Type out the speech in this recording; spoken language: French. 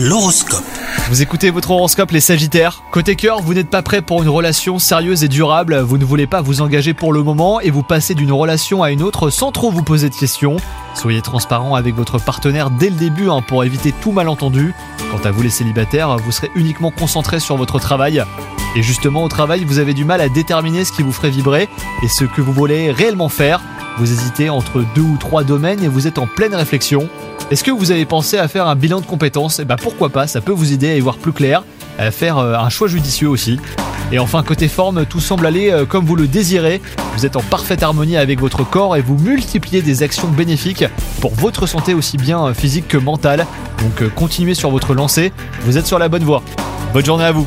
L'horoscope. Vous écoutez votre horoscope les Sagittaires. Côté cœur, vous n'êtes pas prêt pour une relation sérieuse et durable, vous ne voulez pas vous engager pour le moment et vous passez d'une relation à une autre sans trop vous poser de questions. Soyez transparent avec votre partenaire dès le début hein, pour éviter tout malentendu. Quant à vous les célibataires, vous serez uniquement concentré sur votre travail. Et justement au travail, vous avez du mal à déterminer ce qui vous ferait vibrer et ce que vous voulez réellement faire. Vous hésitez entre deux ou trois domaines et vous êtes en pleine réflexion. Est-ce que vous avez pensé à faire un bilan de compétences Et bah pourquoi pas, ça peut vous aider à y voir plus clair, à faire euh, un choix judicieux aussi. Et enfin côté forme, tout semble aller euh, comme vous le désirez. Vous êtes en parfaite harmonie avec votre corps et vous multipliez des actions bénéfiques pour votre santé aussi bien euh, physique que mentale. Donc continuez sur votre lancée, vous êtes sur la bonne voie. Bonne journée à vous